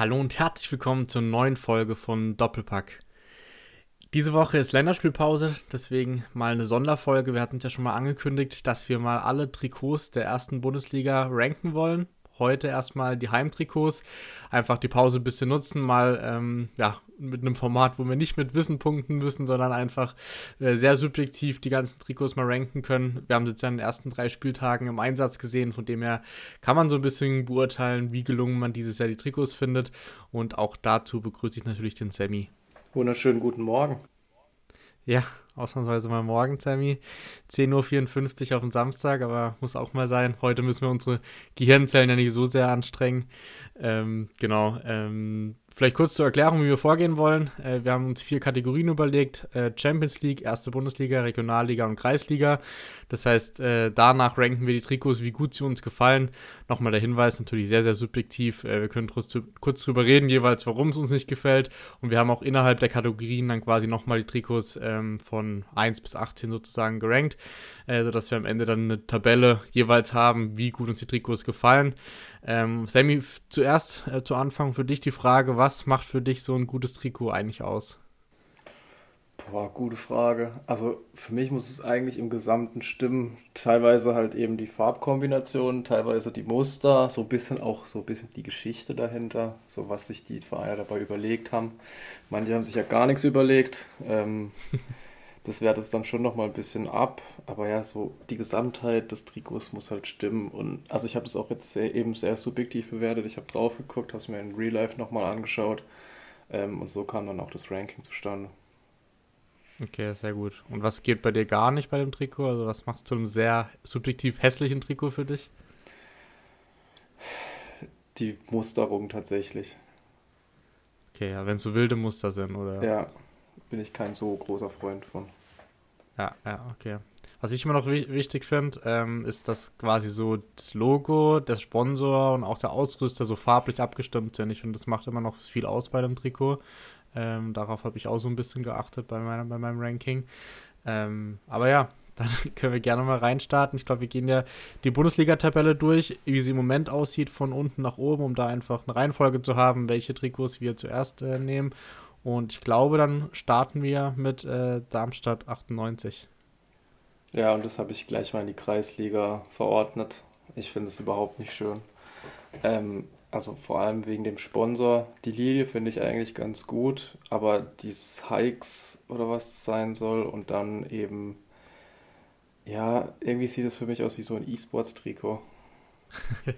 Hallo und herzlich willkommen zur neuen Folge von Doppelpack. Diese Woche ist Länderspielpause, deswegen mal eine Sonderfolge. Wir hatten es ja schon mal angekündigt, dass wir mal alle Trikots der ersten Bundesliga ranken wollen. Heute erstmal die Heimtrikots. Einfach die Pause ein bisschen nutzen, mal ähm, ja, mit einem Format, wo wir nicht mit Wissen punkten müssen, sondern einfach äh, sehr subjektiv die ganzen Trikots mal ranken können. Wir haben es jetzt ja in den ersten drei Spieltagen im Einsatz gesehen, von dem her kann man so ein bisschen beurteilen, wie gelungen man dieses Jahr die Trikots findet. Und auch dazu begrüße ich natürlich den Sammy. Wunderschönen guten Morgen. Ja, ausnahmsweise mal morgen, Sammy. 10.54 Uhr auf dem Samstag, aber muss auch mal sein. Heute müssen wir unsere Gehirnzellen ja nicht so sehr anstrengen. Ähm, genau. Ähm, Vielleicht kurz zur Erklärung, wie wir vorgehen wollen. Äh, wir haben uns vier Kategorien überlegt: äh, Champions League, erste Bundesliga, Regionalliga und Kreisliga. Das heißt, äh, danach ranken wir die Trikots, wie gut sie uns gefallen. Nochmal der Hinweis, natürlich sehr, sehr subjektiv. Äh, wir können kurz, drüber reden, jeweils, warum es uns nicht gefällt. Und wir haben auch innerhalb der Kategorien dann quasi nochmal die Trikots ähm, von 1 bis 18 sozusagen gerankt, äh, sodass wir am Ende dann eine Tabelle jeweils haben, wie gut uns die Trikots gefallen. Ähm, Sammy, zuerst äh, zu Anfang für dich die Frage, was macht für dich so ein gutes Trikot eigentlich aus? Boah, gute Frage. Also für mich muss es eigentlich im Gesamten stimmen. Teilweise halt eben die Farbkombination, teilweise die Muster, so ein bisschen auch so ein bisschen die Geschichte dahinter, so was sich die Vereine dabei überlegt haben. Manche haben sich ja gar nichts überlegt. Ähm, das wertet es dann schon nochmal ein bisschen ab. Aber ja, so die Gesamtheit des Trikots muss halt stimmen. Und also ich habe das auch jetzt sehr, eben sehr subjektiv bewertet. Ich habe drauf geguckt, habe es mir in Real Life nochmal angeschaut. Ähm, und so kam dann auch das Ranking zustande. Okay, sehr gut. Und was geht bei dir gar nicht bei dem Trikot? Also was machst du zu einem sehr subjektiv hässlichen Trikot für dich? Die Musterung tatsächlich. Okay, ja, wenn es so wilde Muster sind, oder? Ja, bin ich kein so großer Freund von. Ja, ja, okay. Was ich immer noch wichtig finde, ähm, ist, dass quasi so das Logo, der Sponsor und auch der Ausrüster so farblich abgestimmt sind. Ich finde, das macht immer noch viel aus bei dem Trikot. Ähm, darauf habe ich auch so ein bisschen geachtet bei, meiner, bei meinem Ranking. Ähm, aber ja, dann können wir gerne mal reinstarten. Ich glaube, wir gehen ja die Bundesliga-Tabelle durch, wie sie im Moment aussieht, von unten nach oben, um da einfach eine Reihenfolge zu haben, welche Trikots wir zuerst äh, nehmen. Und ich glaube, dann starten wir mit äh, Darmstadt 98. Ja, und das habe ich gleich mal in die Kreisliga verordnet. Ich finde es überhaupt nicht schön. Ähm, also vor allem wegen dem Sponsor. Die Lilie finde ich eigentlich ganz gut, aber dieses Hikes oder was sein soll und dann eben, ja, irgendwie sieht es für mich aus wie so ein E-Sports-Trikot.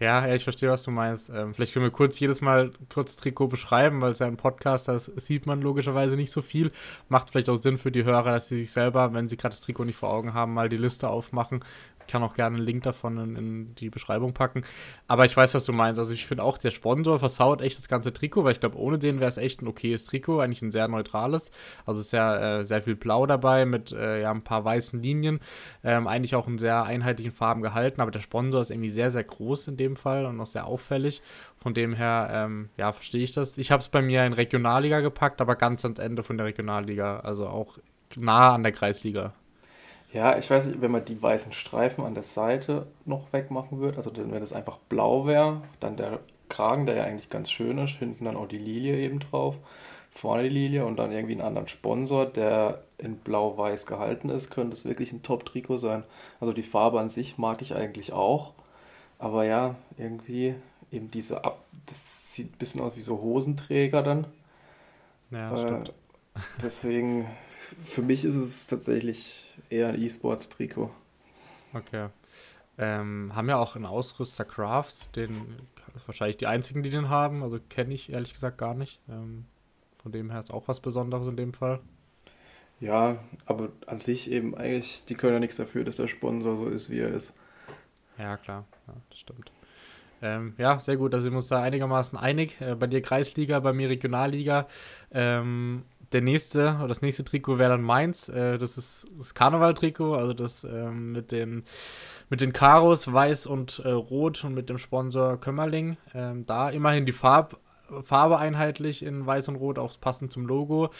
Ja, ich verstehe, was du meinst. Ähm, vielleicht können wir kurz jedes Mal kurz Trikot beschreiben, weil es ja ein Podcast, das sieht man logischerweise nicht so viel. Macht vielleicht auch Sinn für die Hörer, dass sie sich selber, wenn sie gerade das Trikot nicht vor Augen haben, mal die Liste aufmachen kann auch gerne einen Link davon in, in die Beschreibung packen. Aber ich weiß, was du meinst. Also ich finde auch, der Sponsor versaut echt das ganze Trikot, weil ich glaube, ohne den wäre es echt ein okayes Trikot, eigentlich ein sehr neutrales. Also es ist ja äh, sehr viel Blau dabei mit äh, ja, ein paar weißen Linien. Ähm, eigentlich auch in sehr einheitlichen Farben gehalten, aber der Sponsor ist irgendwie sehr, sehr groß in dem Fall und auch sehr auffällig. Von dem her, ähm, ja, verstehe ich das. Ich habe es bei mir in Regionalliga gepackt, aber ganz ans Ende von der Regionalliga. Also auch nah an der Kreisliga. Ja, ich weiß nicht, wenn man die weißen Streifen an der Seite noch wegmachen würde, also wenn das einfach blau wäre, dann der Kragen, der ja eigentlich ganz schön ist, hinten dann auch die Lilie eben drauf, vorne die Lilie und dann irgendwie einen anderen Sponsor, der in blau-weiß gehalten ist, könnte es wirklich ein Top-Trikot sein. Also die Farbe an sich mag ich eigentlich auch, aber ja, irgendwie eben diese Ab... das sieht ein bisschen aus wie so Hosenträger dann. Ja, äh, stimmt. Deswegen, für mich ist es tatsächlich eher ein E-Sports-Trikot. Okay. Ähm, haben ja auch einen Ausrüster Craft, den wahrscheinlich die einzigen, die den haben. Also kenne ich ehrlich gesagt gar nicht. Ähm, von dem her ist auch was Besonderes in dem Fall. Ja, aber an sich eben eigentlich, die können ja nichts dafür, dass der Sponsor so ist, wie er ist. Ja, klar, ja, das stimmt. Ähm, ja, sehr gut. Also ich muss da einigermaßen einig. Äh, bei dir Kreisliga, bei mir Regionalliga. Ähm, der nächste, oder das nächste Trikot wäre dann meins. Äh, das ist das Karneval-Trikot, also das ähm, mit den mit den Karos weiß und äh, rot und mit dem Sponsor Kömmerling. Ähm, da immerhin die Farb, Farbe einheitlich in weiß und rot, auch passend zum Logo.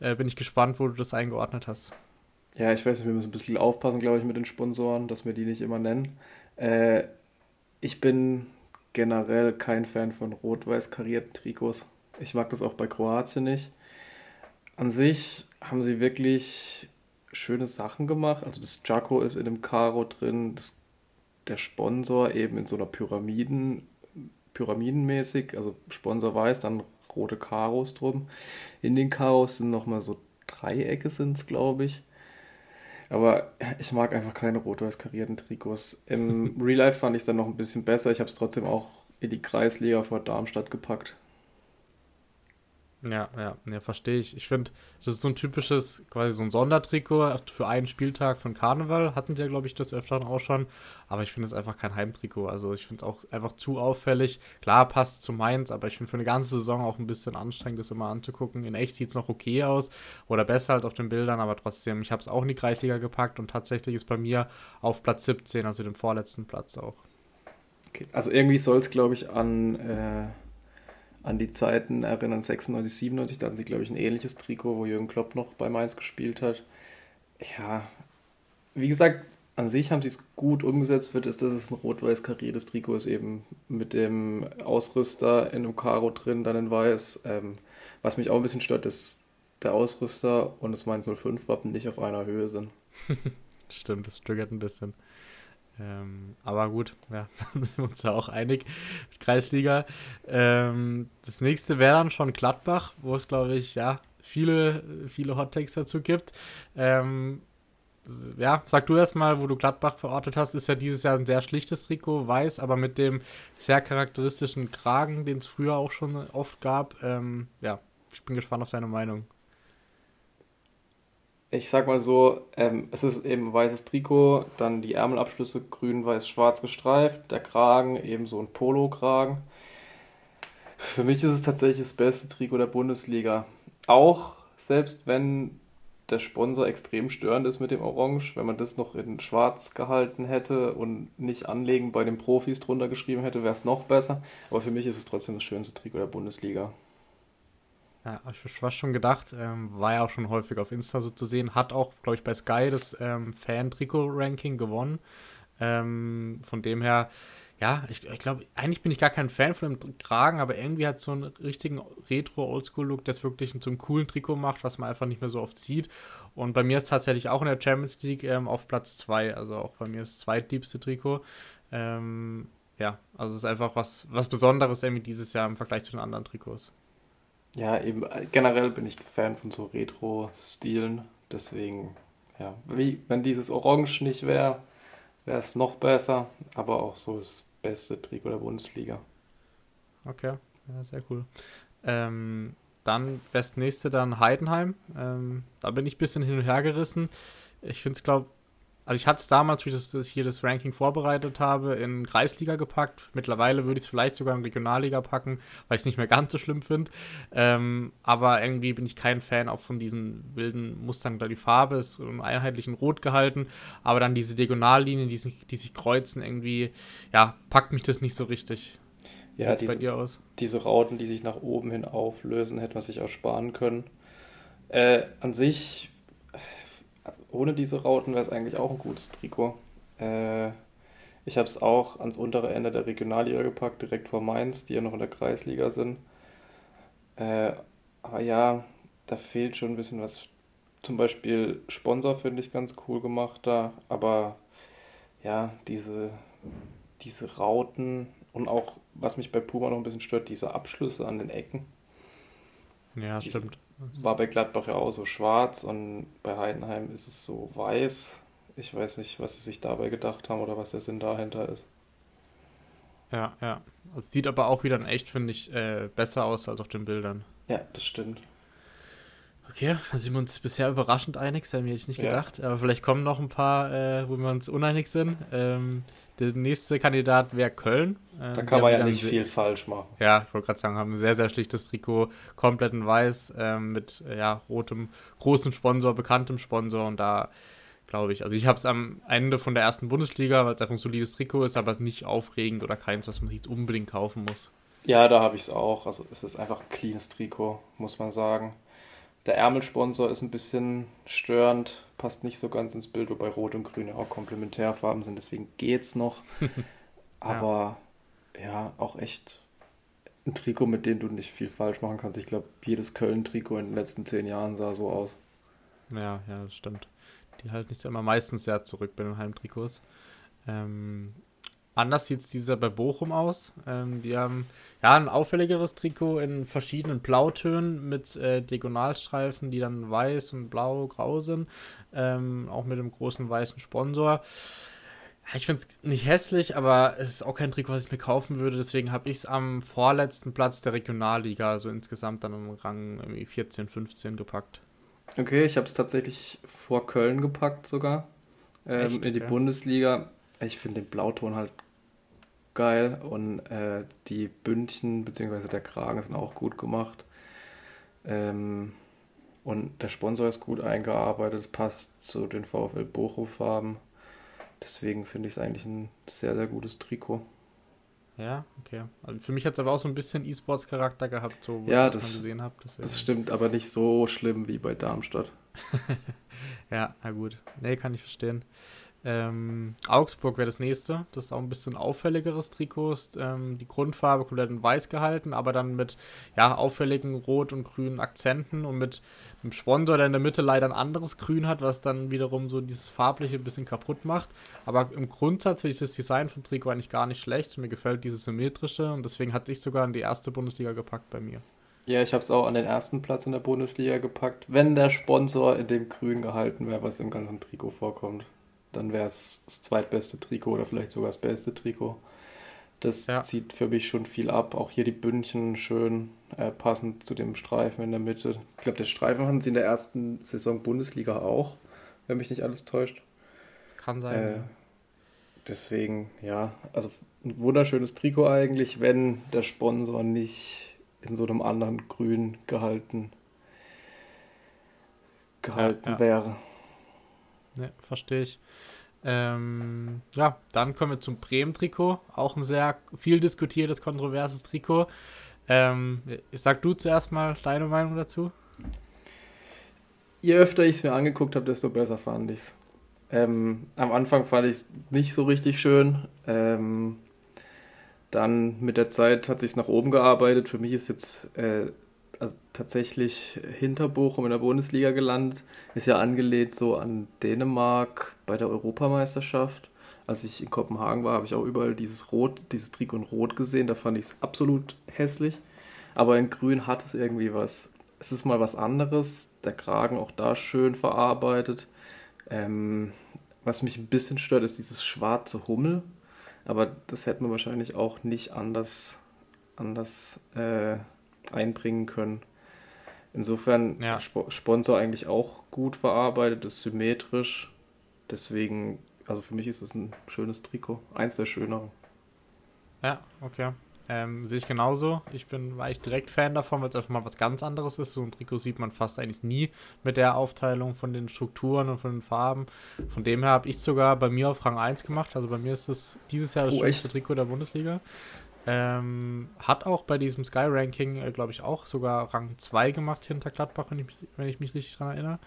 Äh, bin ich gespannt, wo du das eingeordnet hast. Ja, ich weiß nicht, wir müssen ein bisschen aufpassen, glaube ich, mit den Sponsoren, dass wir die nicht immer nennen. Äh, ich bin generell kein Fan von rot-weiß karierten Trikots. Ich mag das auch bei Kroatien nicht. An sich haben sie wirklich schöne Sachen gemacht. Also das Jaco ist in dem Karo drin, das, der Sponsor eben in so einer Pyramiden, pyramidenmäßig, also Sponsor weiß, dann rote Karos drum. In den Karos sind nochmal so Dreiecke sind es, glaube ich. Aber ich mag einfach keine rot-weiß karierten Trikots. Im Real Life fand ich es dann noch ein bisschen besser. Ich habe es trotzdem auch in die Kreisliga vor Darmstadt gepackt. Ja, ja, ja, verstehe ich. Ich finde, das ist so ein typisches, quasi so ein Sondertrikot für einen Spieltag von Karneval. Hatten sie ja, glaube ich, das öfter auch schon. Aber ich finde es einfach kein Heimtrikot. Also ich finde es auch einfach zu auffällig. Klar, passt zu Mainz, aber ich finde für eine ganze Saison auch ein bisschen anstrengend, das immer anzugucken. In echt sieht es noch okay aus oder besser als auf den Bildern, aber trotzdem, ich habe es auch in die Kreisliga gepackt und tatsächlich ist bei mir auf Platz 17, also dem vorletzten Platz auch. Okay. Also irgendwie soll es, glaube ich, an. Äh an die Zeiten erinnern, 96, 97, da hatten sie, glaube ich, ein ähnliches Trikot, wo Jürgen Klopp noch bei Mainz gespielt hat. Ja, wie gesagt, an sich haben sie es gut umgesetzt, wird ist, dass es ein rot-weiß kariertes Trikot ist, eben mit dem Ausrüster in einem Karo drin, dann in weiß. Ähm, was mich auch ein bisschen stört, ist der Ausrüster und das Mainz 05-Wappen nicht auf einer Höhe sind. Stimmt, das triggert ein bisschen. Ähm, aber gut, ja, dann sind wir uns ja auch einig mit Kreisliga. Ähm, das nächste wäre dann schon Gladbach, wo es, glaube ich, ja, viele, viele Hottakes dazu gibt. Ähm, ja, sag du erst mal, wo du Gladbach verortet hast, ist ja dieses Jahr ein sehr schlichtes Trikot, weiß, aber mit dem sehr charakteristischen Kragen, den es früher auch schon oft gab. Ähm, ja, ich bin gespannt auf deine Meinung ich sag mal so, ähm, es ist eben weißes Trikot, dann die Ärmelabschlüsse grün, weiß, schwarz gestreift, der Kragen eben so ein Polo-Kragen. Für mich ist es tatsächlich das beste Trikot der Bundesliga. Auch selbst wenn der Sponsor extrem störend ist mit dem Orange, wenn man das noch in schwarz gehalten hätte und nicht anlegen bei den Profis drunter geschrieben hätte, wäre es noch besser. Aber für mich ist es trotzdem das schönste Trikot der Bundesliga. Ja, ich fast schon gedacht, ähm, war ja auch schon häufig auf Insta so zu sehen, hat auch, glaube ich, bei Sky das ähm, Fan-Trikot-Ranking gewonnen. Ähm, von dem her, ja, ich, ich glaube, eigentlich bin ich gar kein Fan von dem Kragen, aber irgendwie hat so einen richtigen Retro-Oldschool-Look, es wirklich einem coolen Trikot macht, was man einfach nicht mehr so oft sieht. Und bei mir ist tatsächlich auch in der Champions League ähm, auf Platz 2, also auch bei mir das zweitliebste Trikot. Ähm, ja, also es ist einfach was, was Besonderes irgendwie dieses Jahr im Vergleich zu den anderen Trikots. Ja, eben generell bin ich Fan von so Retro-Stilen. Deswegen, ja, wie, wenn dieses Orange nicht wäre, wäre es noch besser. Aber auch so das beste Trikot der Bundesliga. Okay, ja, sehr cool. Ähm, dann das nächste dann Heidenheim. Ähm, da bin ich ein bisschen hin und her gerissen. Ich finde es, glaube also ich hatte es damals, wie ich das, hier das Ranking vorbereitet habe, in Kreisliga gepackt. Mittlerweile würde ich es vielleicht sogar in Regionalliga packen, weil ich es nicht mehr ganz so schlimm finde. Ähm, aber irgendwie bin ich kein Fan auch von diesen wilden Mustern. Da die Farbe ist im einheitlichen Rot gehalten, aber dann diese Diagonallinien, die sich, die sich kreuzen, irgendwie, ja, packt mich das nicht so richtig. Wie ja, diese, bei dir aus? diese Rauten, die sich nach oben hin auflösen, hätte man sich auch sparen können. Äh, an sich ohne diese Rauten wäre es eigentlich auch ein gutes Trikot. Äh, ich habe es auch ans untere Ende der Regionalliga gepackt, direkt vor Mainz, die ja noch in der Kreisliga sind. Äh, aber ja, da fehlt schon ein bisschen was. Zum Beispiel Sponsor finde ich ganz cool gemacht da, aber ja, diese, diese Rauten und auch, was mich bei Puma noch ein bisschen stört, diese Abschlüsse an den Ecken. Ja, stimmt war bei Gladbach ja auch so schwarz und bei Heidenheim ist es so weiß. Ich weiß nicht, was sie sich dabei gedacht haben oder was der Sinn dahinter ist. Ja, ja. Es sieht aber auch wieder in echt, finde ich, äh, besser aus als auf den Bildern. Ja, das stimmt. Okay, da sind wir uns bisher überraschend einig, das hätte ich nicht gedacht. Ja. Aber vielleicht kommen noch ein paar, äh, wo wir uns uneinig sind. Ähm, der nächste Kandidat wäre Köln. Ähm, da kann man ja nicht viel falsch machen. Ja, ich wollte gerade sagen, haben ein sehr, sehr schlichtes Trikot, komplett in weiß, ähm, mit äh, ja, rotem, großem Sponsor, bekanntem Sponsor. Und da glaube ich, also ich habe es am Ende von der ersten Bundesliga, weil es einfach ein solides Trikot ist, aber nicht aufregend oder keins, was man jetzt unbedingt kaufen muss. Ja, da habe ich es auch. Also es ist einfach ein cleanes Trikot, muss man sagen. Der Ärmelsponsor ist ein bisschen störend, passt nicht so ganz ins Bild, wobei Rot und Grün ja auch Komplementärfarben sind, deswegen geht's noch. Aber ja, auch echt ein Trikot, mit dem du nicht viel falsch machen kannst. Ich glaube, jedes Köln-Trikot in den letzten zehn Jahren sah so aus. Ja, ja, das stimmt. Die halten sich immer meistens sehr zurück bei den Heimtrikots. Ähm, anders sieht es dieser bei Bochum aus. Ähm, die haben ja ein auffälligeres Trikot in verschiedenen Blautönen mit äh, Diagonalstreifen, die dann weiß und blau, grau sind. Ähm, auch mit einem großen weißen Sponsor. Ich finde es nicht hässlich, aber es ist auch kein Trikot, was ich mir kaufen würde. Deswegen habe ich es am vorletzten Platz der Regionalliga, also insgesamt dann im Rang 14, 15 gepackt. Okay, ich habe es tatsächlich vor Köln gepackt sogar. Ähm, in die okay. Bundesliga. Ich finde den Blauton halt geil und äh, die Bündchen bzw. der Kragen sind auch gut gemacht. Ähm, und der Sponsor ist gut eingearbeitet, es passt zu den VfL Bochum-Farben. Deswegen finde ich es eigentlich ein sehr, sehr gutes Trikot. Ja, okay. Also für mich hat es aber auch so ein bisschen E-Sports-Charakter gehabt, so wo ja, ich das, das gesehen habe. Das stimmt, aber nicht so schlimm wie bei Darmstadt. ja, na gut. Nee, kann ich verstehen. Ähm, Augsburg wäre das nächste. Das ist auch ein bisschen auffälligeres Trikot. Ähm, die Grundfarbe komplett in weiß gehalten, aber dann mit ja, auffälligen rot und grünen Akzenten und mit einem Sponsor, der in der Mitte leider ein anderes Grün hat, was dann wiederum so dieses farbliche ein bisschen kaputt macht. Aber im Grundsatz finde ich das Design vom Trikot eigentlich gar nicht schlecht. Mir gefällt dieses symmetrische und deswegen hat sich sogar in die erste Bundesliga gepackt bei mir. Ja, ich habe es auch an den ersten Platz in der Bundesliga gepackt, wenn der Sponsor in dem Grün gehalten wäre, was im ganzen Trikot vorkommt dann wäre es das zweitbeste Trikot oder vielleicht sogar das beste Trikot. Das ja. zieht für mich schon viel ab. Auch hier die Bündchen schön äh, passend zu dem Streifen in der Mitte. Ich glaube, der Streifen hatten sie in der ersten Saison Bundesliga auch, wenn mich nicht alles täuscht. Kann sein. Äh, deswegen, ja, also ein wunderschönes Trikot eigentlich, wenn der Sponsor nicht in so einem anderen Grün gehalten, gehalten ja, ja. wäre. Ne, verstehe ich. Ähm, ja, dann kommen wir zum Bremen-Trikot. Auch ein sehr viel diskutiertes, kontroverses Trikot. Ähm, sag du zuerst mal deine Meinung dazu. Je öfter ich es mir angeguckt habe, desto besser fand ich es. Ähm, am Anfang fand ich es nicht so richtig schön. Ähm, dann mit der Zeit hat sich nach oben gearbeitet. Für mich ist jetzt äh, also tatsächlich hinter Bochum in der Bundesliga gelandet. Ist ja angelehnt so an Dänemark bei der Europameisterschaft. Als ich in Kopenhagen war, habe ich auch überall dieses Rot, dieses Trikot in Rot gesehen. Da fand ich es absolut hässlich. Aber in Grün hat es irgendwie was. Es ist mal was anderes. Der Kragen auch da schön verarbeitet. Ähm, was mich ein bisschen stört, ist dieses schwarze Hummel. Aber das hätte man wahrscheinlich auch nicht anders, anders äh, einbringen können. Insofern ja. Sp Sponsor eigentlich auch gut verarbeitet, ist symmetrisch. Deswegen, also für mich ist es ein schönes Trikot. Eins der schöneren. Ja, okay. Ähm, sehe ich genauso. Ich bin, war ich direkt Fan davon, weil es einfach mal was ganz anderes ist. So ein Trikot sieht man fast eigentlich nie mit der Aufteilung von den Strukturen und von den Farben. Von dem her habe ich sogar bei mir auf Rang 1 gemacht. Also bei mir ist es dieses Jahr das oh, schönste echt? Trikot der Bundesliga. Ähm, hat auch bei diesem Sky-Ranking, äh, glaube ich, auch sogar Rang 2 gemacht hinter Gladbach, wenn ich, wenn ich mich richtig daran erinnere.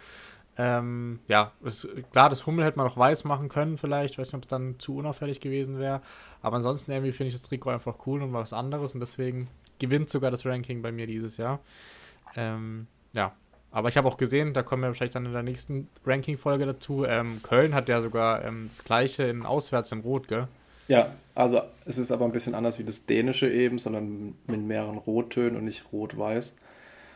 Ähm, ja, ist, klar, das Hummel hätte man noch weiß machen können, vielleicht. Ich weiß nicht, ob es dann zu unauffällig gewesen wäre. Aber ansonsten irgendwie finde ich das Trikot einfach cool und was anderes und deswegen gewinnt sogar das Ranking bei mir dieses Jahr. Ähm, ja, aber ich habe auch gesehen, da kommen wir wahrscheinlich dann in der nächsten Ranking-Folge dazu. Ähm, Köln hat ja sogar ähm, das gleiche in Auswärts in Rot, gell? Ja, also es ist aber ein bisschen anders wie das dänische eben, sondern mit mehreren Rottönen und nicht rot-weiß.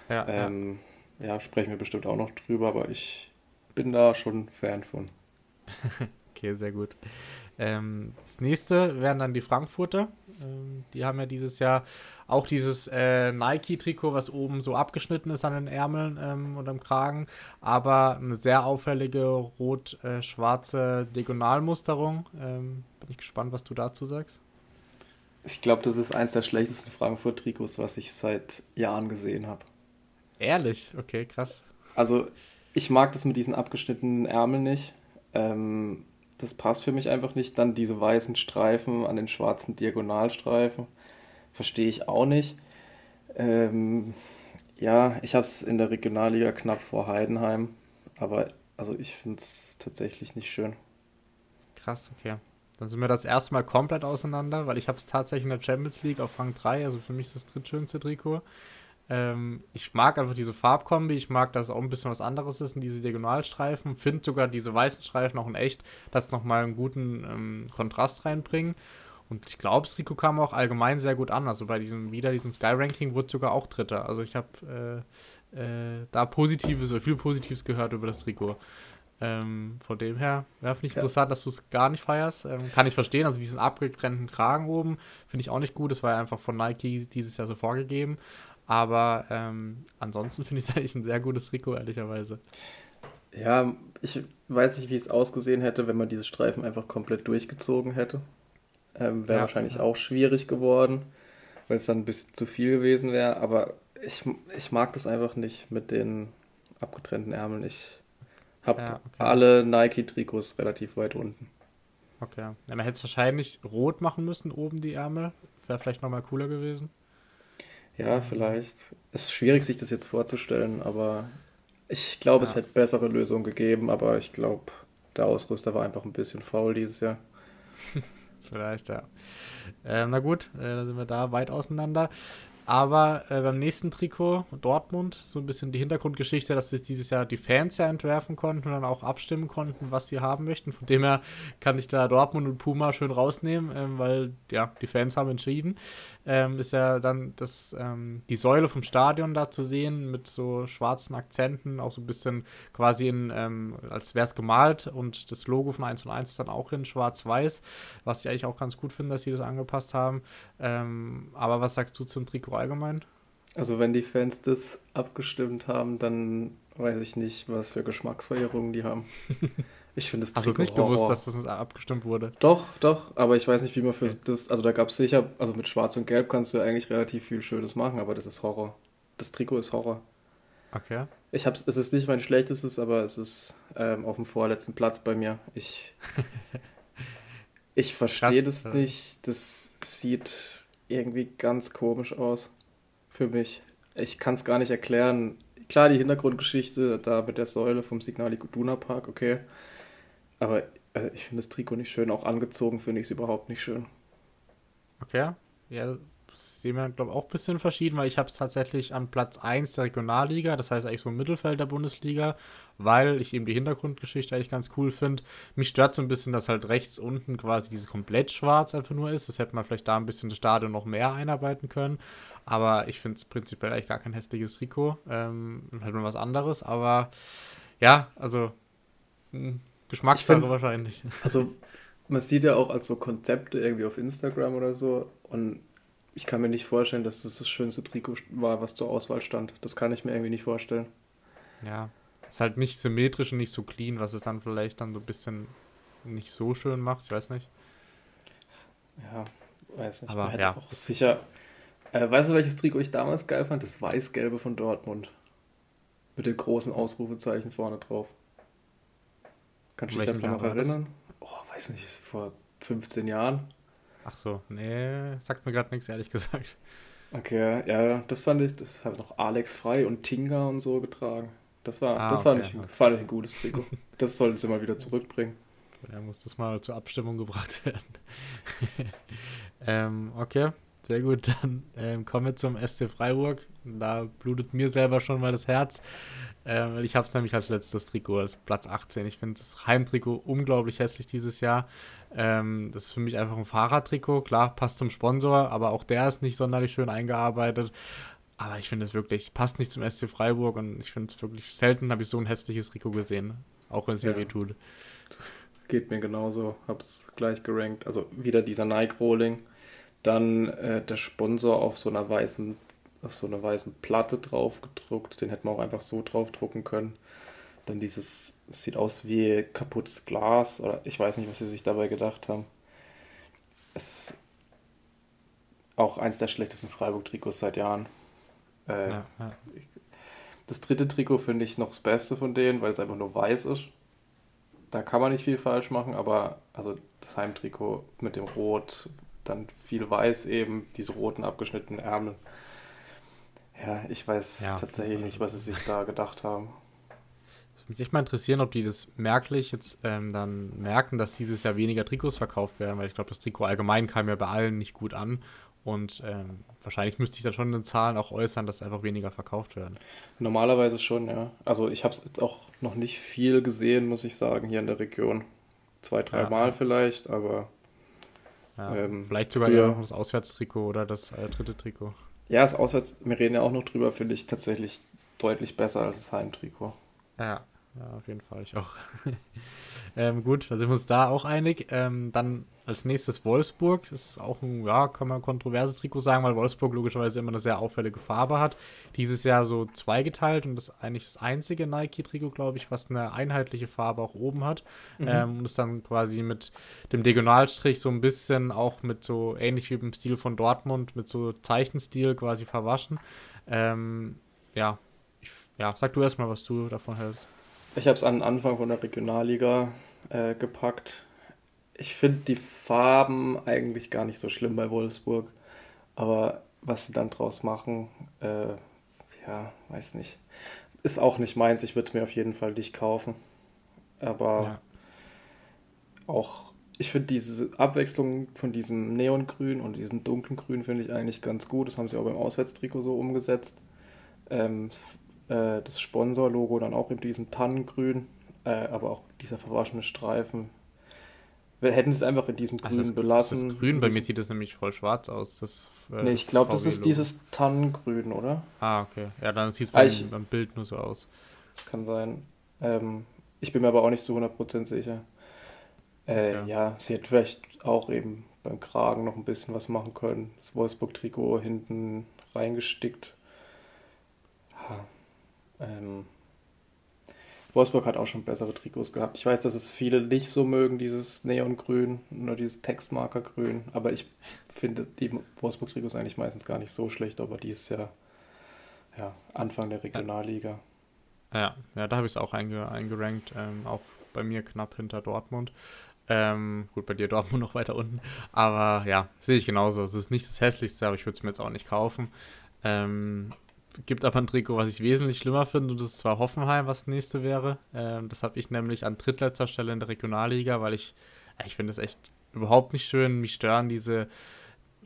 Ja, ähm, ja. ja, sprechen wir bestimmt auch noch drüber, aber ich bin da schon Fan von. okay, sehr gut. Ähm, das nächste wären dann die Frankfurter. Ähm, die haben ja dieses Jahr auch dieses äh, Nike-Trikot, was oben so abgeschnitten ist an den Ärmeln ähm, und am Kragen, aber eine sehr auffällige rot-schwarze Diagonalmusterung. Ähm, bin ich gespannt, was du dazu sagst. Ich glaube, das ist eins der schlechtesten Frankfurt-Trikots, was ich seit Jahren gesehen habe. Ehrlich? Okay, krass. Also, ich mag das mit diesen abgeschnittenen Ärmeln nicht. Ähm, das passt für mich einfach nicht. Dann diese weißen Streifen an den schwarzen Diagonalstreifen verstehe ich auch nicht. Ähm, ja, ich habe es in der Regionalliga knapp vor Heidenheim, aber also ich finde es tatsächlich nicht schön. Krass, okay. dann sind wir das erste Mal komplett auseinander, weil ich habe es tatsächlich in der Champions League auf Rang 3, also für mich das drittschönste Trikot. Ähm, ich mag einfach diese Farbkombi, ich mag, dass es auch ein bisschen was anderes ist in diese Diagonalstreifen, finde sogar diese weißen Streifen auch in echt, das nochmal einen guten ähm, Kontrast reinbringen. Und ich glaube, das Trikot kam auch allgemein sehr gut an. Also bei diesem, wieder diesem Sky-Ranking wurde sogar auch Dritter. Also ich habe äh, äh, da Positives oder viel Positives gehört über das Trikot. Ähm, von dem her, ja, finde ich ja. interessant, dass du es gar nicht feierst. Ähm, kann ich verstehen. Also diesen abgetrennten Kragen oben finde ich auch nicht gut. Das war ja einfach von Nike dieses Jahr so vorgegeben. Aber ähm, ansonsten finde ich es eigentlich ein sehr gutes Trikot, ehrlicherweise. Ja, ich weiß nicht, wie es ausgesehen hätte, wenn man diese Streifen einfach komplett durchgezogen hätte. Ähm, wäre ja, wahrscheinlich ja. auch schwierig geworden, weil es dann ein bisschen zu viel gewesen wäre. Aber ich, ich mag das einfach nicht mit den abgetrennten Ärmeln. Ich habe ja, okay. alle Nike-Trikots relativ weit unten. Okay. Man hätte es wahrscheinlich rot machen müssen, oben die Ärmel. Wäre vielleicht nochmal cooler gewesen. Ja, vielleicht. Es ist schwierig, sich das jetzt vorzustellen, aber ich glaube, es hätte bessere Lösungen gegeben, aber ich glaube, der Ausrüster war einfach ein bisschen faul dieses Jahr. vielleicht, ja. Ähm, na gut, äh, dann sind wir da weit auseinander. Aber äh, beim nächsten Trikot, Dortmund, so ein bisschen die Hintergrundgeschichte, dass sich dieses Jahr die Fans ja entwerfen konnten und dann auch abstimmen konnten, was sie haben möchten. Von dem her kann ich da Dortmund und Puma schön rausnehmen, ähm, weil ja, die Fans haben entschieden. Ähm, ist ja dann das, ähm, die Säule vom Stadion da zu sehen mit so schwarzen Akzenten, auch so ein bisschen quasi in, ähm, als wäre es gemalt und das Logo von 1 und 1 dann auch in schwarz-weiß, was ich eigentlich auch ganz gut finde, dass sie das angepasst haben. Ähm, aber was sagst du zum Trikot allgemein? Also wenn die Fans das abgestimmt haben, dann weiß ich nicht, was für Geschmacksverirrungen die haben. Ich finde das Trikot Hast du nicht Horror. gewusst, dass das abgestimmt wurde? Doch, doch, aber ich weiß nicht, wie man für das, also da gab es sicher, also mit Schwarz und Gelb kannst du eigentlich relativ viel Schönes machen, aber das ist Horror. Das Trikot ist Horror. Okay. Ich hab's, es ist nicht mein schlechtestes, aber es ist ähm, auf dem vorletzten Platz bei mir. Ich, ich verstehe das nicht. Das sieht irgendwie ganz komisch aus für mich. Ich kann es gar nicht erklären. Klar, die Hintergrundgeschichte da mit der Säule vom Signal Iduna Park, okay. Aber äh, ich finde das Trikot nicht schön. Auch angezogen finde ich es überhaupt nicht schön. Okay. Ja, sehen wir, glaube ich, auch ein bisschen verschieden, weil ich habe es tatsächlich an Platz 1 der Regionalliga, das heißt eigentlich so im Mittelfeld der Bundesliga, weil ich eben die Hintergrundgeschichte eigentlich ganz cool finde. Mich stört so ein bisschen, dass halt rechts unten quasi dieses komplett schwarz einfach nur ist. Das hätte man vielleicht da ein bisschen das Stadion noch mehr einarbeiten können. Aber ich finde es prinzipiell eigentlich gar kein hässliches Trikot. Ähm, halt mal was anderes. Aber ja, also hm, Geschmackssache find, wahrscheinlich. Also man sieht ja auch als so Konzepte irgendwie auf Instagram oder so und ich kann mir nicht vorstellen, dass das das schönste Trikot war, was zur Auswahl stand. Das kann ich mir irgendwie nicht vorstellen. Ja, ist halt nicht symmetrisch und nicht so clean, was es dann vielleicht dann so ein bisschen nicht so schön macht. Ich weiß nicht. Ja, weiß nicht. Aber ja. auch sicher. Äh, weißt du, welches Trikot ich damals geil fand? Das weiß-gelbe von Dortmund. Mit dem großen Ausrufezeichen vorne drauf. Kannst du dich daran noch erinnern? Oh, weiß nicht, vor 15 Jahren. Ach so, nee, sagt mir gerade nichts, ehrlich gesagt. Okay, ja, das fand ich, das hat noch Alex Frei und Tinga und so getragen. Das war, ah, das okay. fand, ich, fand ich ein gutes Trikot. Das sollten sie mal wieder zurückbringen. Da muss das mal zur Abstimmung gebracht werden. ähm, okay, sehr gut. Dann ähm, kommen wir zum SC Freiburg. Da blutet mir selber schon mal das Herz. Ähm, ich habe es nämlich als letztes Trikot, als Platz 18. Ich finde das Heimtrikot unglaublich hässlich dieses Jahr. Ähm, das ist für mich einfach ein Fahrradtrikot. Klar, passt zum Sponsor, aber auch der ist nicht sonderlich schön eingearbeitet. Aber ich finde es wirklich, passt nicht zum SC Freiburg und ich finde es wirklich selten, habe ich so ein hässliches Trikot gesehen. Auch wenn es mir ja. weh tut. Geht mir genauso, hab's gleich gerankt. Also wieder dieser Nike-Rolling. Dann äh, der Sponsor auf so einer weißen auf so einer weißen Platte drauf gedruckt. Den hätten wir auch einfach so drauf drucken können. Dann dieses, sieht aus wie kaputtes Glas oder ich weiß nicht, was sie sich dabei gedacht haben. Es ist auch eins der schlechtesten Freiburg-Trikots seit Jahren. Äh, ja, ja. Das dritte Trikot finde ich noch das Beste von denen, weil es einfach nur weiß ist. Da kann man nicht viel falsch machen, aber also das Heimtrikot mit dem Rot, dann viel weiß eben, diese roten abgeschnittenen Ärmel. Ja, ich weiß ja, tatsächlich nicht, was sie sich da gedacht haben. mich echt mal interessieren, ob die das merklich jetzt ähm, dann merken, dass dieses Jahr weniger Trikots verkauft werden, weil ich glaube, das Trikot allgemein kam ja bei allen nicht gut an. Und ähm, wahrscheinlich müsste ich dann schon in den Zahlen auch äußern, dass einfach weniger verkauft werden. Normalerweise schon, ja. Also ich habe es jetzt auch noch nicht viel gesehen, muss ich sagen, hier in der Region. Zwei, drei ja. Mal vielleicht, aber. Ja, ähm, vielleicht sogar früher, eher das Auswärtstrikot oder das äh, dritte Trikot. Ja, das Auswärts, wir reden ja auch noch drüber, finde ich tatsächlich deutlich besser als das Heimtrikot. Ja, ja auf jeden Fall, ich auch. ähm, gut, da sind wir uns da auch einig. Ähm, dann als nächstes Wolfsburg. Das ist auch ein, ja, kann man kontroverses Trikot sagen, weil Wolfsburg logischerweise immer eine sehr auffällige Farbe hat. Dieses Jahr so zweigeteilt und das ist eigentlich das einzige Nike-Trikot, glaube ich, was eine einheitliche Farbe auch oben hat. Mhm. Ähm, und ist dann quasi mit dem Diagonalstrich so ein bisschen auch mit so ähnlich wie im Stil von Dortmund, mit so Zeichenstil quasi verwaschen. Ähm, ja, ich, ja, sag du erstmal, was du davon hältst. Ich habe es an Anfang von der Regionalliga äh, gepackt ich finde die Farben eigentlich gar nicht so schlimm bei Wolfsburg. Aber was sie dann draus machen, äh, ja, weiß nicht. Ist auch nicht meins. Ich würde es mir auf jeden Fall nicht kaufen. Aber ja. auch, ich finde diese Abwechslung von diesem Neongrün und diesem dunklen Grün finde ich eigentlich ganz gut. Das haben sie auch beim Auswärtstrikot so umgesetzt. Ähm, äh, das Sponsorlogo dann auch in diesem Tannengrün, äh, aber auch dieser verwaschene Streifen wir hätten es einfach in diesem Grün das, belassen. Das Grün, bei mir sieht das nämlich voll schwarz aus. Das, äh, nee, ich glaube, das ist dieses Tannengrün, oder? Ah, okay. Ja, dann sieht es beim, ah, beim, Bild nur so aus. Das kann sein. Ähm, ich bin mir aber auch nicht zu 100% sicher. Äh, okay. Ja, sie hätte vielleicht auch eben beim Kragen noch ein bisschen was machen können. Das Wolfsburg-Trikot hinten reingestickt. Ja, ähm, Wolfsburg hat auch schon bessere Trikots gehabt. Ich weiß, dass es viele nicht so mögen, dieses Neongrün, nur dieses Textmarkergrün. Aber ich finde die Wolfsburg-Trikots eigentlich meistens gar nicht so schlecht, aber dieses Jahr ja, Anfang der Regionalliga. Ja, ja da habe ich es auch einge eingerankt. Ähm, auch bei mir knapp hinter Dortmund. Ähm, gut, bei dir Dortmund noch weiter unten. Aber ja, sehe ich genauso. Es ist nicht das hässlichste, aber ich würde es mir jetzt auch nicht kaufen. Ähm, gibt aber ein Trikot, was ich wesentlich schlimmer finde, und das ist zwar Hoffenheim, was das nächste wäre. Ähm, das habe ich nämlich an drittletzter Stelle in der Regionalliga, weil ich, ich finde das echt überhaupt nicht schön. Mich stören diese,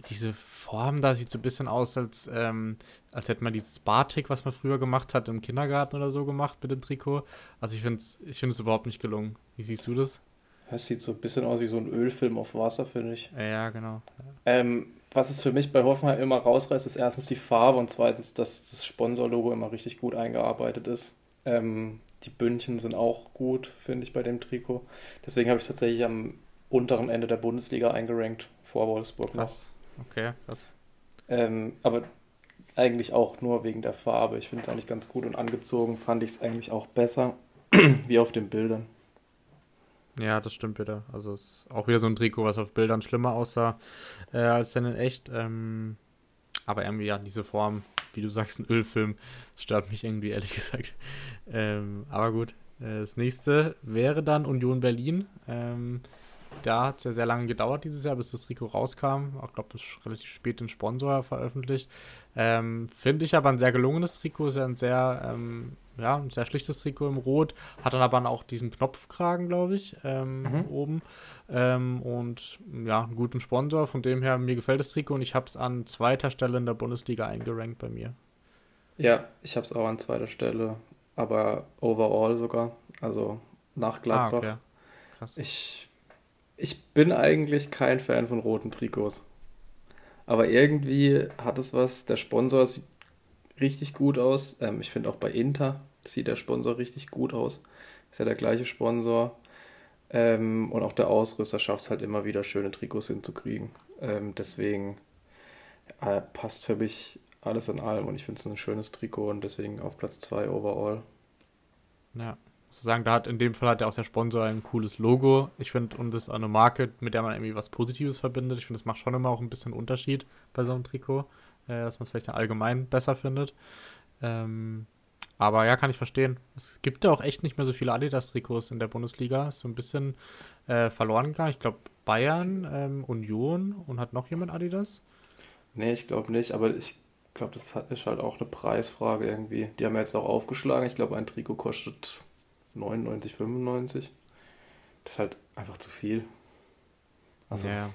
diese Form da, sieht so ein bisschen aus, als, ähm, als hätte man dieses Batik, was man früher gemacht hat, im Kindergarten oder so gemacht mit dem Trikot. Also ich finde es ich find überhaupt nicht gelungen. Wie siehst du das? Das sieht so ein bisschen aus wie so ein Ölfilm auf Wasser, finde ich. Ja, genau. Ähm, was es für mich bei Hoffenheim immer rausreißt, ist erstens die Farbe und zweitens, dass das Sponsorlogo immer richtig gut eingearbeitet ist. Ähm, die Bündchen sind auch gut, finde ich, bei dem Trikot. Deswegen habe ich es tatsächlich am unteren Ende der Bundesliga eingerankt, vor Wolfsburg krass. noch. Okay, krass. Ähm, aber eigentlich auch nur wegen der Farbe. Ich finde es eigentlich ganz gut und angezogen fand ich es eigentlich auch besser, wie auf den Bildern. Ja, das stimmt wieder. Also es ist auch wieder so ein Trikot, was auf Bildern schlimmer aussah äh, als dann in echt. Ähm, aber irgendwie, ja, diese Form, wie du sagst, ein Ölfilm, stört mich irgendwie, ehrlich gesagt. Ähm, aber gut. Äh, das nächste wäre dann Union Berlin. Ähm, da hat es ja sehr lange gedauert dieses Jahr, bis das Trikot rauskam. Ich glaube, relativ spät den Sponsor veröffentlicht. Ähm, Finde ich aber ein sehr gelungenes Trikot, ist ja ein sehr ähm, ja, ein sehr schlichtes Trikot im Rot, hat dann aber auch diesen Knopfkragen, glaube ich, ähm, mhm. oben. Ähm, und ja, einen guten Sponsor. Von dem her, mir gefällt das Trikot und ich habe es an zweiter Stelle in der Bundesliga eingerankt bei mir. Ja, ich habe es auch an zweiter Stelle, aber overall sogar, also nach Gladbach. Ah, okay. Krass. Ich, ich bin eigentlich kein Fan von roten Trikots. Aber irgendwie hat es was, der Sponsor sieht richtig gut aus. Ähm, ich finde auch bei Inter sieht der Sponsor richtig gut aus. Ist ja der gleiche Sponsor. Ähm, und auch der Ausrüster schafft es halt immer wieder, schöne Trikots hinzukriegen. Ähm, deswegen äh, passt für mich alles in allem und ich finde es ein schönes Trikot und deswegen auf Platz 2 overall. Ja, sozusagen, da hat in dem Fall hat ja auch der Sponsor ein cooles Logo. Ich finde, und das ist eine Marke, mit der man irgendwie was Positives verbindet. Ich finde, das macht schon immer auch ein bisschen Unterschied bei so einem Trikot, äh, dass man es vielleicht allgemein besser findet. Ähm, aber ja, kann ich verstehen. Es gibt ja auch echt nicht mehr so viele Adidas-Trikots in der Bundesliga. Ist so ein bisschen äh, verloren gegangen. Ich glaube, Bayern, ähm, Union und hat noch jemand Adidas? Nee, ich glaube nicht. Aber ich glaube, das ist halt auch eine Preisfrage irgendwie. Die haben ja jetzt auch aufgeschlagen. Ich glaube, ein Trikot kostet 99, 95. Das ist halt einfach zu viel. Also. Ja,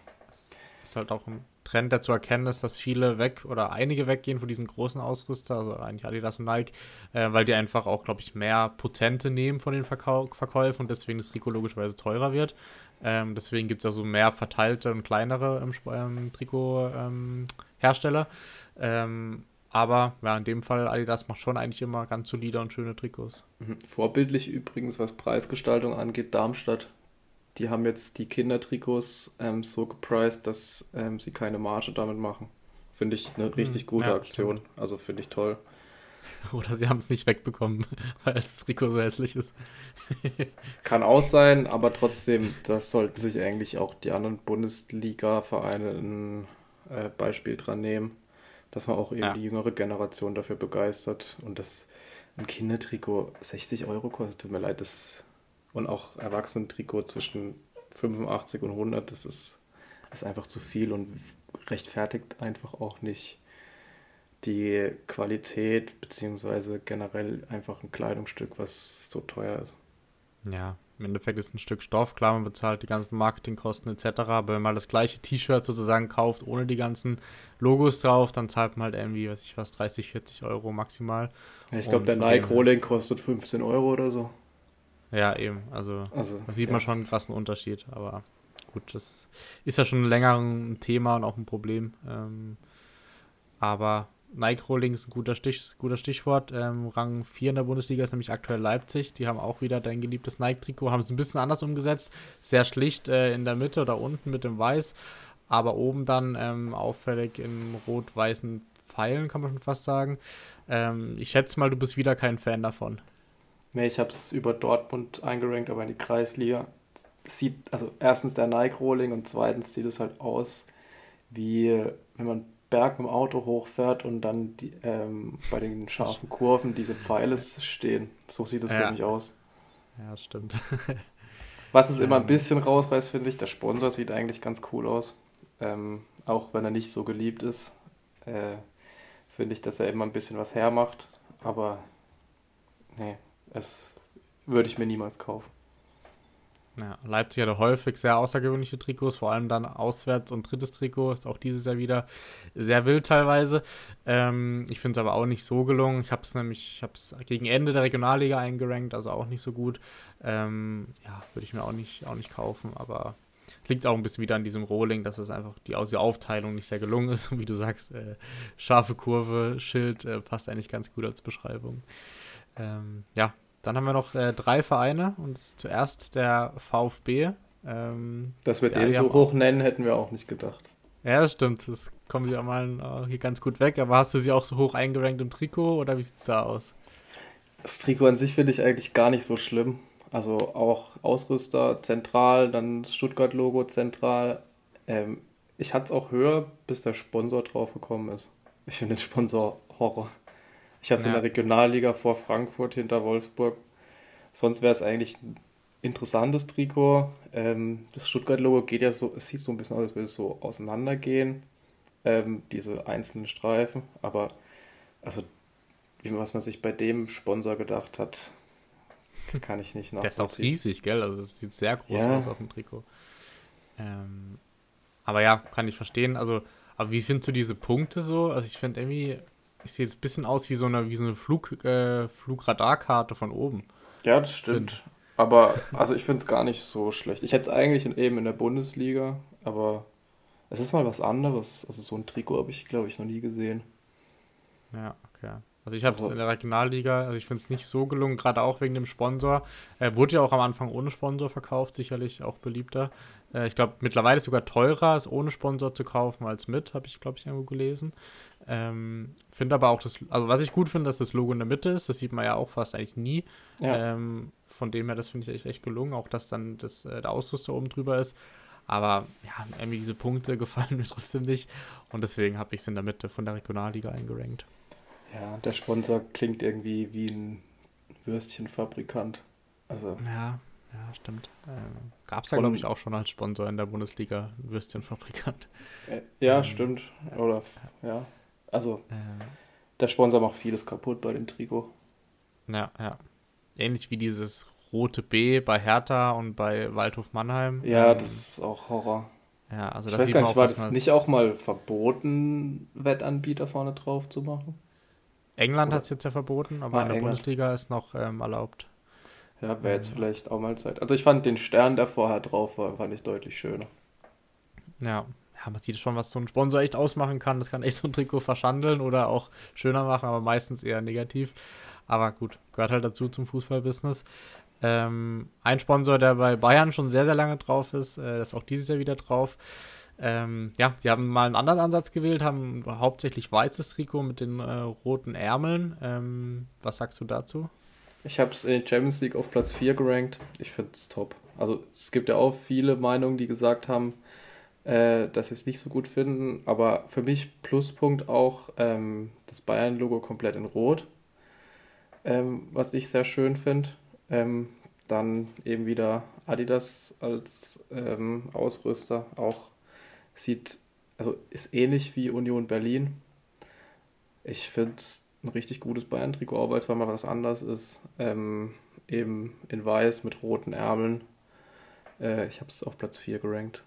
ist halt auch ein Trend, der zu erkennen ist, dass viele weg oder einige weggehen von diesen großen Ausrüster, also eigentlich Adidas und Nike, äh, weil die einfach auch, glaube ich, mehr Prozente nehmen von den Verkau Verkäufen und deswegen das Trikot logischerweise teurer wird. Ähm, deswegen gibt es also mehr verteilte und kleinere ähm, ähm, Trikothersteller. Ähm, aber ja, in dem Fall Adidas macht schon eigentlich immer ganz solide und schöne Trikots. Mhm. Vorbildlich übrigens, was Preisgestaltung angeht, Darmstadt. Die haben jetzt die Kindertrikots ähm, so gepriced, dass ähm, sie keine Marge damit machen. Finde ich eine hm, richtig gute ja, Aktion. Stimmt. Also finde ich toll. Oder sie haben es nicht wegbekommen, weil das Trikot so hässlich ist. Kann auch sein, aber trotzdem, das sollten sich eigentlich auch die anderen Bundesliga-Vereine ein äh, Beispiel dran nehmen, dass man auch eben ja. die jüngere Generation dafür begeistert und das ein Kindertrikot 60 Euro kostet. Tut mir leid, das und auch Erwachsenentrikot zwischen 85 und 100, das ist, ist einfach zu viel und rechtfertigt einfach auch nicht die Qualität, beziehungsweise generell einfach ein Kleidungsstück, was so teuer ist. Ja, im Endeffekt ist ein Stück Stoff, klar, man bezahlt die ganzen Marketingkosten etc., aber wenn man das gleiche T-Shirt sozusagen kauft, ohne die ganzen Logos drauf, dann zahlt man halt irgendwie, weiß ich was, 30, 40 Euro maximal. Ja, ich glaube, der Nike Rolling kostet 15 Euro oder so. Ja, eben. Also, also da sieht ja. man schon einen krassen Unterschied. Aber gut, das ist ja schon länger ein Thema und auch ein Problem. Ähm, aber Nike Rolling ist ein guter, Stich, guter Stichwort. Ähm, Rang 4 in der Bundesliga ist nämlich aktuell Leipzig. Die haben auch wieder dein geliebtes Nike-Trikot, haben es ein bisschen anders umgesetzt. Sehr schlicht äh, in der Mitte oder unten mit dem Weiß, aber oben dann ähm, auffällig in rot-weißen Pfeilen, kann man schon fast sagen. Ähm, ich schätze mal, du bist wieder kein Fan davon. Nee, ich habe es über Dortmund eingerankt, aber in die Kreisliga. Sieht, also erstens der Nike-Rolling und zweitens sieht es halt aus, wie wenn man Berg mit dem Auto hochfährt und dann die, ähm, bei den scharfen Kurven diese Pfeile stehen. So sieht es ja. für mich aus. Ja, stimmt. Was es immer ein bisschen rausreißt, finde ich, der Sponsor sieht eigentlich ganz cool aus. Ähm, auch wenn er nicht so geliebt ist, äh, finde ich, dass er immer ein bisschen was hermacht. Aber nee, das würde ich mir niemals kaufen. Ja, Leipzig hatte häufig sehr außergewöhnliche Trikots, vor allem dann auswärts und drittes Trikot ist auch dieses Jahr wieder sehr wild teilweise. Ähm, ich finde es aber auch nicht so gelungen. Ich habe es nämlich, ich habe gegen Ende der Regionalliga eingerankt, also auch nicht so gut. Ähm, ja, würde ich mir auch nicht, auch nicht kaufen, aber es liegt auch ein bisschen wieder an diesem Rolling, dass es einfach die, die Aufteilung nicht sehr gelungen ist. Und wie du sagst, äh, scharfe Kurve, Schild äh, passt eigentlich ganz gut als Beschreibung. Ähm, ja, dann haben wir noch äh, drei Vereine und zuerst der VfB. Ähm, Dass wir den so hoch nennen, hätten wir auch nicht gedacht. Ja, das stimmt. Das kommen sie auch mal äh, hier ganz gut weg. Aber hast du sie auch so hoch eingerankt im Trikot oder wie sieht es da aus? Das Trikot an sich finde ich eigentlich gar nicht so schlimm. Also auch Ausrüster zentral, dann das Stuttgart-Logo zentral. Ähm, ich hatte es auch höher, bis der Sponsor drauf gekommen ist. Ich finde den Sponsor Horror. Ich habe es ja. in der Regionalliga vor Frankfurt hinter Wolfsburg. Sonst wäre es eigentlich ein interessantes Trikot. Ähm, das Stuttgart-Logo geht ja so, es sieht so ein bisschen aus, als würde es so auseinandergehen. Ähm, diese einzelnen Streifen. Aber also, wie, was man sich bei dem Sponsor gedacht hat, kann ich nicht nachvollziehen. Der ist auch riesig, gell? Also es sieht sehr groß ja. aus auf dem Trikot. Ähm, aber ja, kann ich verstehen. Also, aber wie findest du diese Punkte so? Also ich finde irgendwie, ich sehe jetzt ein bisschen aus wie so eine, wie so eine Flug, äh, Flugradarkarte von oben. Ja, das stimmt. Find. Aber also ich finde es gar nicht so schlecht. Ich hätte es eigentlich in, eben in der Bundesliga, aber es ist mal was anderes. Also so ein Trikot habe ich, glaube ich, noch nie gesehen. Ja, okay. Also ich habe es also, in der Regionalliga, also ich finde es nicht so gelungen, gerade auch wegen dem Sponsor. Er wurde ja auch am Anfang ohne Sponsor verkauft, sicherlich auch beliebter. Äh, ich glaube, mittlerweile ist es sogar teurer, es ohne Sponsor zu kaufen als mit, habe ich, glaube ich, irgendwo gelesen. Ähm, finde aber auch das, also was ich gut finde, dass das Logo in der Mitte ist, das sieht man ja auch fast eigentlich nie. Ja. Ähm, von dem her, das finde ich echt, echt gelungen, auch dass dann das, äh, der Ausrüster oben drüber ist. Aber ja, irgendwie diese Punkte gefallen mir trotzdem nicht und deswegen habe ich es in der Mitte von der Regionalliga eingerankt. Ja, der Sponsor klingt irgendwie wie ein Würstchenfabrikant. Also. Ja, ja, stimmt. Ähm, Gab es ja, glaube ich, auch schon als Sponsor in der Bundesliga, Würstchenfabrikant. Äh, ja, ähm, stimmt. Oder, ja. Also, äh, der Sponsor macht vieles kaputt bei dem Trikot. Ja, ja. Ähnlich wie dieses rote B bei Hertha und bei Waldhof Mannheim. Ja, Ähm, das ist auch Horror. ja, also Ich weiß gar nicht, war das nicht auch mal verboten, Wettanbieter vorne drauf zu machen? England hat es jetzt ja verboten, aber Ah, in der England. Bundesliga ist noch ähm, erlaubt. Ja, wäre jetzt vielleicht auch mal Zeit. Also ich fand den Stern, der vorher drauf war, fand ich deutlich schöner. Ja. Ja, man sieht schon, was so ein Sponsor echt ausmachen kann. Das kann echt so ein Trikot verschandeln oder auch schöner machen, aber meistens eher negativ. Aber gut, gehört halt dazu zum Fußballbusiness. Ähm, ein Sponsor, der bei Bayern schon sehr, sehr lange drauf ist, äh, ist auch dieses Jahr wieder drauf. Ähm, ja, die haben mal einen anderen Ansatz gewählt, haben hauptsächlich weißes Trikot mit den äh, roten Ärmeln. Ähm, was sagst du dazu? Ich habe es in der Champions League auf Platz 4 gerankt. Ich finde es top. Also es gibt ja auch viele Meinungen, die gesagt haben, äh, sie es nicht so gut finden. Aber für mich Pluspunkt auch ähm, das Bayern-Logo komplett in Rot, ähm, was ich sehr schön finde. Ähm, dann eben wieder Adidas als ähm, Ausrüster. Auch sieht, also ist ähnlich wie Union Berlin. Ich finde es ein richtig gutes Bayern-Trikot, auch weil es mal was anderes ist. Ähm, eben in weiß mit roten Ärmeln. Äh, ich habe es auf Platz 4 gerankt.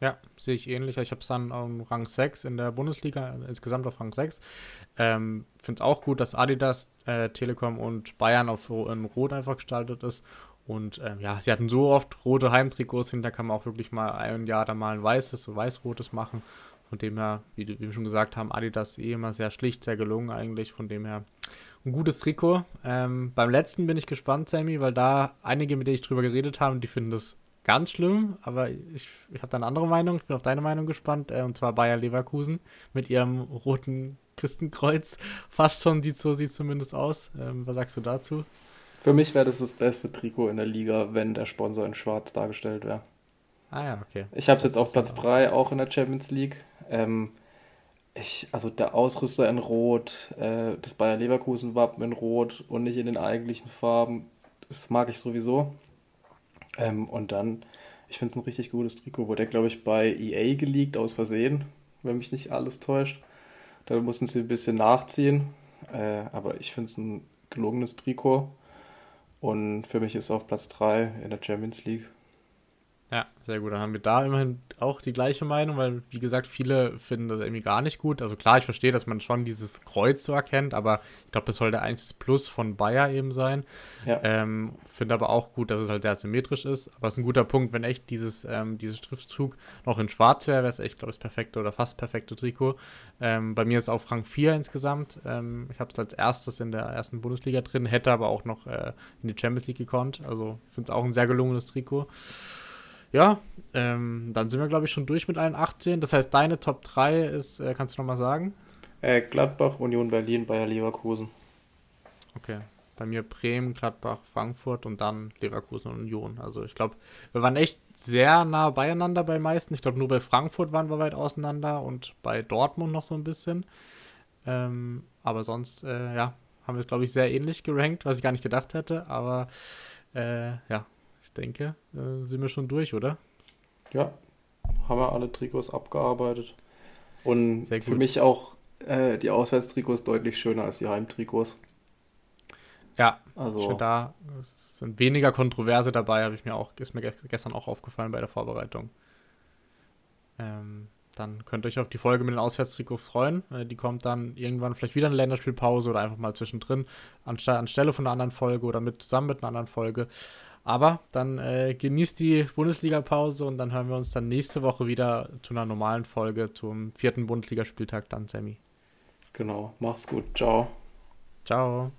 Ja, sehe ich ähnlich. Ich habe es dann auf Rang 6 in der Bundesliga, insgesamt auf Rang 6. Ähm, Finde es auch gut, dass Adidas, äh, Telekom und Bayern auf in Rot einfach gestaltet ist. Und ähm, ja, sie hatten so oft rote Heimtrikots, da kann man auch wirklich mal ein Jahr da mal ein weißes, so weiß-rotes machen. Von dem her, wie, wie wir schon gesagt haben, Adidas eh immer sehr schlicht, sehr gelungen eigentlich. Von dem her ein gutes Trikot. Ähm, beim letzten bin ich gespannt, Sammy, weil da einige, mit denen ich drüber geredet habe, die finden das ganz schlimm, aber ich, ich habe da eine andere Meinung. Ich bin auf deine Meinung gespannt. Äh, und zwar Bayer Leverkusen mit ihrem roten Christenkreuz. Fast schon sieht so sieht zumindest aus. Ähm, was sagst du dazu? Für mich wäre das das beste Trikot in der Liga, wenn der Sponsor in schwarz dargestellt wäre. Ah ja, okay. Ich habe es jetzt auf Platz 3 auch in der Champions League. Ähm, ich, also der Ausrüster in Rot, äh, das Bayer Leverkusen Wappen in Rot und nicht in den eigentlichen Farben. Das mag ich sowieso. Ähm, und dann, ich finde es ein richtig gutes Trikot. Wurde glaube ich, bei EA geleakt aus Versehen, wenn mich nicht alles täuscht. Da mussten sie ein bisschen nachziehen. Äh, aber ich finde es ein gelungenes Trikot. Und für mich ist es auf Platz 3 in der Champions League. Ja, sehr gut. Dann haben wir da immerhin auch die gleiche Meinung, weil, wie gesagt, viele finden das irgendwie gar nicht gut. Also klar, ich verstehe, dass man schon dieses Kreuz so erkennt, aber ich glaube, das sollte eigentlich das Plus von Bayer eben sein. Ja. Ähm, finde aber auch gut, dass es halt sehr symmetrisch ist. Aber es ist ein guter Punkt, wenn echt dieses, ähm, dieses Schriftzug noch in schwarz wäre, wäre es echt, glaube ich, das perfekte oder fast perfekte Trikot. Ähm, bei mir ist es auf Rang 4 insgesamt. Ähm, ich habe es als erstes in der ersten Bundesliga drin, hätte aber auch noch äh, in die Champions League gekonnt. Also ich finde es auch ein sehr gelungenes Trikot. Ja, ähm, dann sind wir, glaube ich, schon durch mit allen 18. Das heißt, deine Top 3 ist, äh, kannst du nochmal sagen? Äh, Gladbach, Union Berlin, Bayer Leverkusen. Okay. Bei mir Bremen, Gladbach, Frankfurt und dann Leverkusen und Union. Also ich glaube, wir waren echt sehr nah beieinander bei meisten. Ich glaube, nur bei Frankfurt waren wir weit auseinander und bei Dortmund noch so ein bisschen. Ähm, aber sonst, äh, ja, haben wir es, glaube ich, sehr ähnlich gerankt, was ich gar nicht gedacht hätte. Aber äh, ja, ich denke, äh, sind wir schon durch, oder? Ja, haben wir alle Trikots abgearbeitet. Und für mich auch äh, die Auswärtstrikots deutlich schöner als die Heimtrikots. Ja, Also, da es sind weniger Kontroverse dabei, habe ich mir auch, ist mir ge- gestern auch aufgefallen bei der Vorbereitung. Ähm, dann könnt ihr euch auf die Folge mit den Auswärtstrikots freuen. Äh, die kommt dann irgendwann vielleicht wieder eine Länderspielpause oder einfach mal zwischendrin anstelle, anstelle von einer anderen Folge oder mit zusammen mit einer anderen Folge. Aber dann äh, genießt die Bundesliga-Pause und dann hören wir uns dann nächste Woche wieder zu einer normalen Folge zum vierten Bundesligaspieltag dann, Sammy. genau. Mach's gut. Ciao. Ciao.